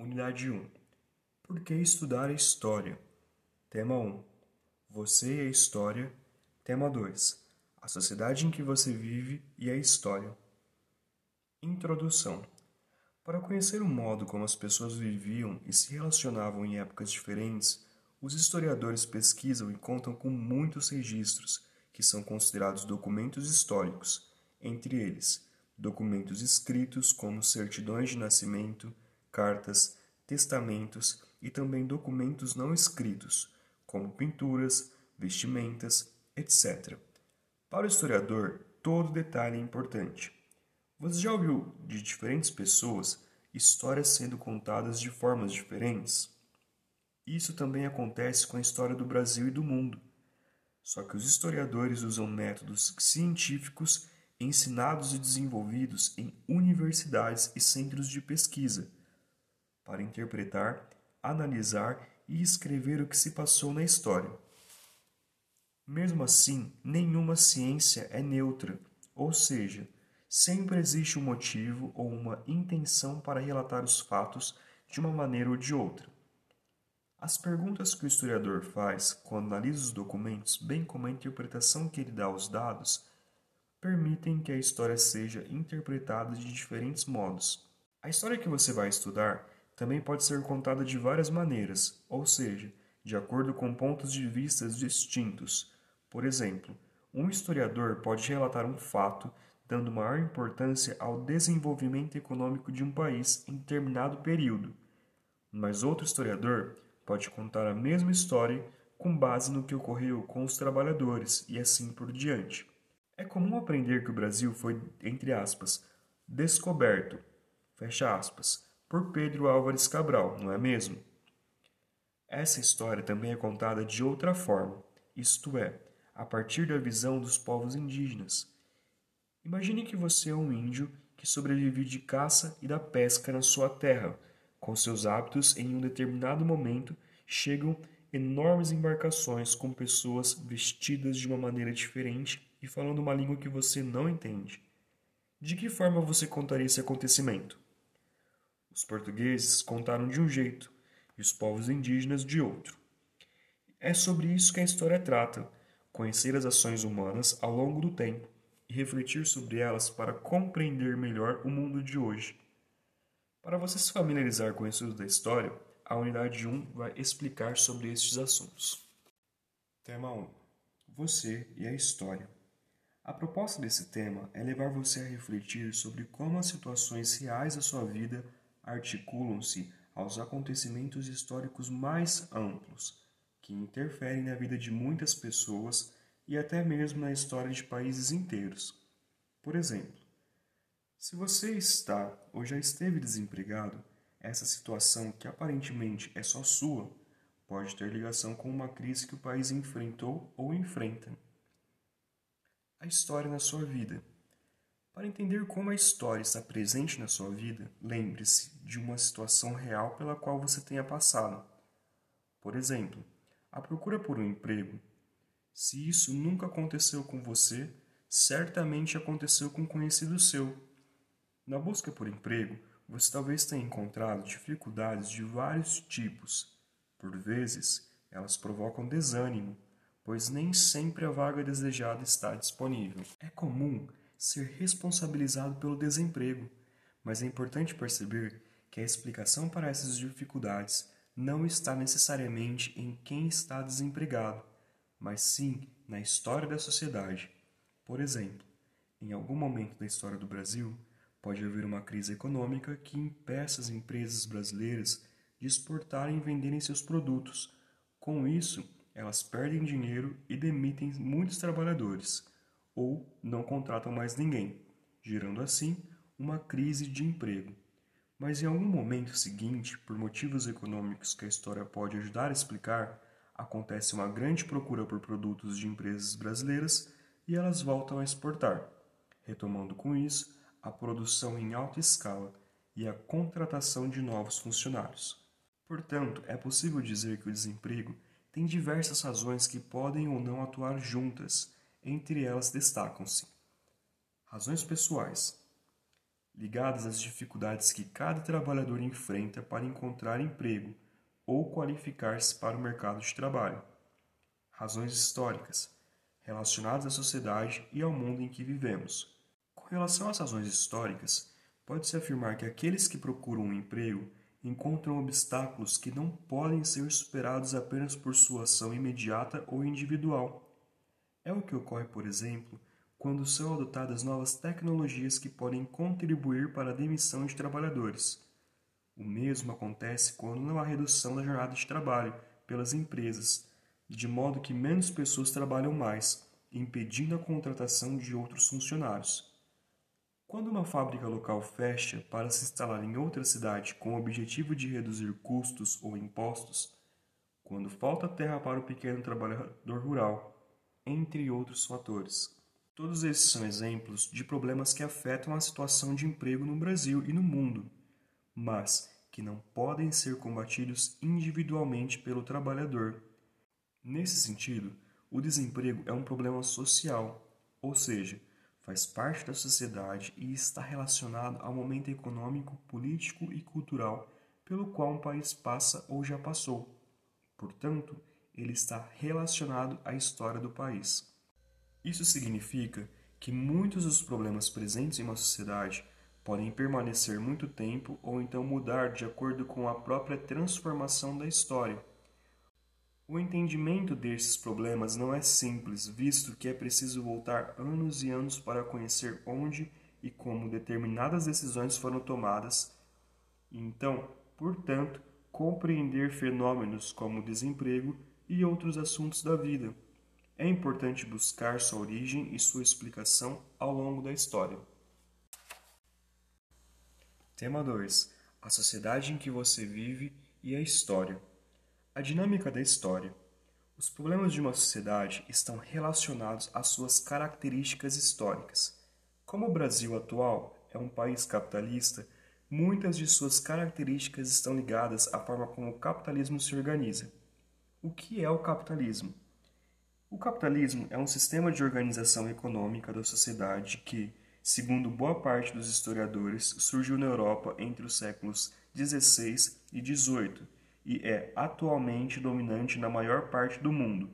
Unidade 1. Por que estudar a história? Tema 1. Você e a história. Tema 2. A sociedade em que você vive e a história. Introdução. Para conhecer o modo como as pessoas viviam e se relacionavam em épocas diferentes, os historiadores pesquisam e contam com muitos registros, que são considerados documentos históricos, entre eles, documentos escritos como certidões de nascimento, cartas, testamentos e também documentos não escritos, como pinturas, vestimentas, etc. Para o historiador, todo detalhe é importante. Você já ouviu de diferentes pessoas histórias sendo contadas de formas diferentes? Isso também acontece com a história do Brasil e do mundo. Só que os historiadores usam métodos científicos ensinados e desenvolvidos em universidades e centros de pesquisa para interpretar, analisar e escrever o que se passou na história. Mesmo assim, nenhuma ciência é neutra, ou seja, sempre existe um motivo ou uma intenção para relatar os fatos de uma maneira ou de outra. As perguntas que o historiador faz quando analisa os documentos, bem como a interpretação que ele dá aos dados, permitem que a história seja interpretada de diferentes modos. A história que você vai estudar também pode ser contada de várias maneiras, ou seja, de acordo com pontos de vista distintos. Por exemplo, um historiador pode relatar um fato dando maior importância ao desenvolvimento econômico de um país em determinado período, mas outro historiador pode contar a mesma história com base no que ocorreu com os trabalhadores e assim por diante. É comum aprender que o Brasil foi, entre aspas, descoberto, fecha aspas, por Pedro Álvares Cabral, não é mesmo? Essa história também é contada de outra forma, isto é, a partir da visão dos povos indígenas. Imagine que você é um índio que sobrevive de caça e da pesca na sua terra. Com seus hábitos, em um determinado momento, chegam enormes embarcações com pessoas vestidas de uma maneira diferente e falando uma língua que você não entende. De que forma você contaria esse acontecimento? Os portugueses contaram de um jeito e os povos indígenas de outro. É sobre isso que a história trata: conhecer as ações humanas ao longo do tempo e refletir sobre elas para compreender melhor o mundo de hoje. Para você se familiarizar com o estudo da história, a unidade 1 vai explicar sobre estes assuntos. Tema 1: Você e a história. A proposta desse tema é levar você a refletir sobre como as situações reais da sua vida articulam-se aos acontecimentos históricos mais amplos, que interferem na vida de muitas pessoas e até mesmo na história de países inteiros. Por exemplo, se você está ou já esteve desempregado, essa situação, que aparentemente é só sua, pode ter ligação com uma crise que o país enfrentou ou enfrenta. A história na sua vida. Para entender como a história está presente na sua vida, lembre-se de uma situação real pela qual você tenha passado. Por exemplo, a procura por um emprego. Se isso nunca aconteceu com você, certamente aconteceu com um conhecido seu. Na busca por emprego, você talvez tenha encontrado dificuldades de vários tipos. Por vezes, elas provocam desânimo, pois nem sempre a vaga desejada está disponível. É comum ser responsabilizado pelo desemprego, mas é importante perceber que a explicação para essas dificuldades não está necessariamente em quem está desempregado, mas sim na história da sociedade. Por exemplo, em algum momento da história do Brasil, pode haver uma crise econômica que impeça as empresas brasileiras de exportarem e venderem seus produtos. Com isso, elas perdem dinheiro e demitem muitos trabalhadores ou não contratam mais ninguém, gerando assim uma crise de emprego. Mas em algum momento seguinte, por motivos econômicos que a história pode ajudar a explicar, acontece uma grande procura por produtos de empresas brasileiras e elas voltam a exportar, retomando com isso a produção em alta escala e a contratação de novos funcionários. Portanto, é possível dizer que o desemprego tem diversas razões que podem ou não atuar juntas entre elas destacam-se razões pessoais. ligadas às dificuldades que cada trabalhador enfrenta para encontrar emprego ou qualificar-se para o mercado de trabalho. Razões históricas, relacionadas à sociedade e ao mundo em que vivemos. Com relação às razões históricas, pode-se afirmar que aqueles que procuram um emprego encontram obstáculos que não podem ser superados apenas por sua ação imediata ou individual. É o que ocorre, por exemplo, quando são adotadas novas tecnologias que podem contribuir para a demissão de trabalhadores. O mesmo acontece quando não há redução da jornada de trabalho pelas empresas, de modo que menos pessoas trabalham mais, impedindo a contratação de outros funcionários. Quando uma fábrica local fecha para se instalar em outra cidade com o objetivo de reduzir custos ou impostos, quando falta terra para o pequeno trabalhador rural, entre outros fatores. Todos esses são exemplos de problemas que afetam a situação de emprego no Brasil e no mundo, mas que não podem ser combatidos individualmente pelo trabalhador. Nesse sentido, o desemprego é um problema social, ou seja, faz parte da sociedade e está relacionado ao momento econômico, político e cultural pelo qual um país passa ou já passou. Portanto, ele está relacionado à história do país. Isso significa que muitos dos problemas presentes em uma sociedade podem permanecer muito tempo ou então mudar de acordo com a própria transformação da história. O entendimento desses problemas não é simples, visto que é preciso voltar anos e anos para conhecer onde e como determinadas decisões foram tomadas. Então, portanto, compreender fenômenos como o desemprego e outros assuntos da vida. É importante buscar sua origem e sua explicação ao longo da história. Tema 2: A sociedade em que você vive e a história. A dinâmica da história. Os problemas de uma sociedade estão relacionados às suas características históricas. Como o Brasil atual é um país capitalista, muitas de suas características estão ligadas à forma como o capitalismo se organiza. O que é o capitalismo? O capitalismo é um sistema de organização econômica da sociedade que, segundo boa parte dos historiadores, surgiu na Europa entre os séculos XVI e XVIII e é atualmente dominante na maior parte do mundo.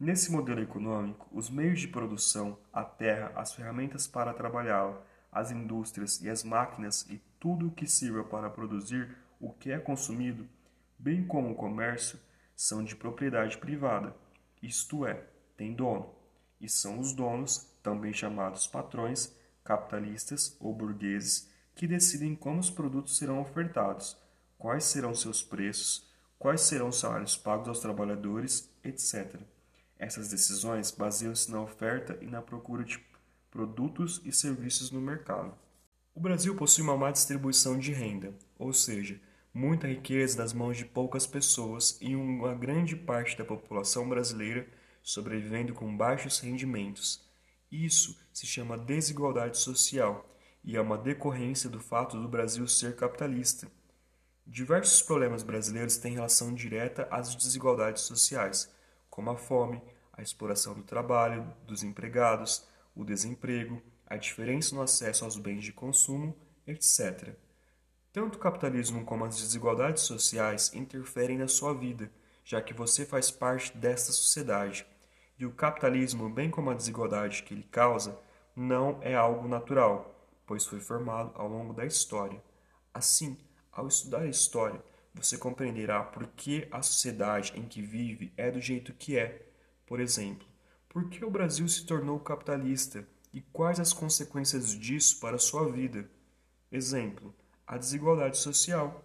Nesse modelo econômico, os meios de produção, a terra, as ferramentas para trabalhá-la, as indústrias e as máquinas e tudo o que sirva para produzir o que é consumido, bem como o comércio, são de propriedade privada, isto é, tem dono, e são os donos, também chamados patrões, capitalistas ou burgueses, que decidem como os produtos serão ofertados, quais serão seus preços, quais serão os salários pagos aos trabalhadores, etc. Essas decisões baseiam-se na oferta e na procura de produtos e serviços no mercado. O Brasil possui uma má distribuição de renda, ou seja, muita riqueza nas mãos de poucas pessoas e uma grande parte da população brasileira sobrevivendo com baixos rendimentos. Isso se chama desigualdade social e é uma decorrência do fato do Brasil ser capitalista. Diversos problemas brasileiros têm relação direta às desigualdades sociais, como a fome, a exploração do trabalho, dos empregados, o desemprego, a diferença no acesso aos bens de consumo, etc. Tanto o capitalismo como as desigualdades sociais interferem na sua vida, já que você faz parte desta sociedade. E o capitalismo, bem como a desigualdade que ele causa, não é algo natural, pois foi formado ao longo da história. Assim, ao estudar a história, você compreenderá por que a sociedade em que vive é do jeito que é. Por exemplo, por que o Brasil se tornou capitalista e quais as consequências disso para a sua vida. Exemplo: a desigualdade social.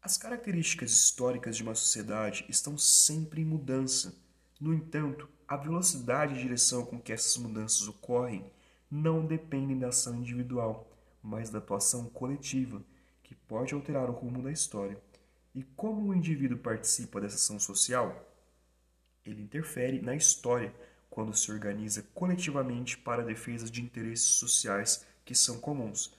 As características históricas de uma sociedade estão sempre em mudança. No entanto, a velocidade e direção com que essas mudanças ocorrem não dependem da ação individual, mas da atuação coletiva, que pode alterar o rumo da história. E como o indivíduo participa dessa ação social? Ele interfere na história quando se organiza coletivamente para a defesa de interesses sociais que são comuns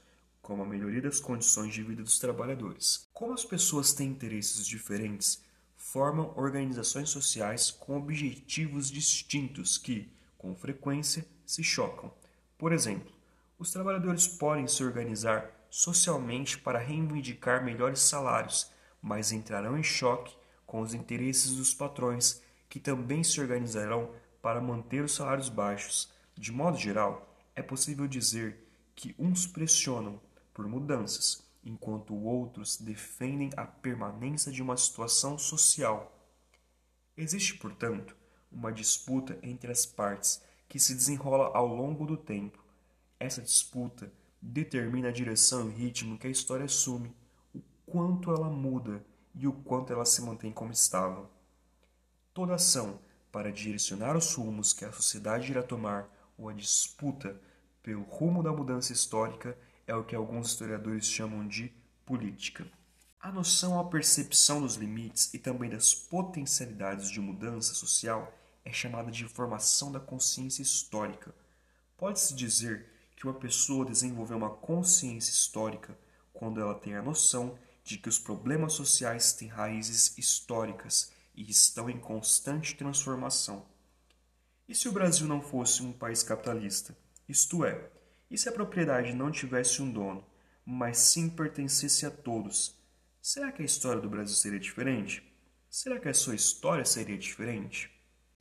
como a melhoria das condições de vida dos trabalhadores. Como as pessoas têm interesses diferentes, formam organizações sociais com objetivos distintos que, com frequência, se chocam. Por exemplo, Os trabalhadores podem se organizar socialmente para reivindicar melhores salários, mas entrarão em choque com os interesses dos patrões, que também se organizarão para manter os salários baixos. De modo geral, é possível dizer que uns pressionam por mudanças, enquanto outros defendem a permanência de uma situação social. Existe, portanto, uma disputa entre as partes que se desenrola ao longo do tempo. Essa disputa determina a direção e ritmo que a história assume, o quanto ela muda e o quanto ela se mantém como estava. Toda ação para direcionar os rumos que a sociedade irá tomar ou a disputa pelo rumo da mudança histórica é o que alguns historiadores chamam de política. A noção à percepção dos limites e também das potencialidades de mudança social é chamada de formação da consciência histórica. Pode-se dizer que uma pessoa desenvolveu uma consciência histórica quando ela tem a noção de que os problemas sociais têm raízes históricas e estão em constante transformação. E se o Brasil não fosse um país capitalista? Isto é, e se a propriedade não tivesse um dono, mas sim pertencesse a todos? Será que a história do Brasil seria diferente? Será que a sua história seria diferente?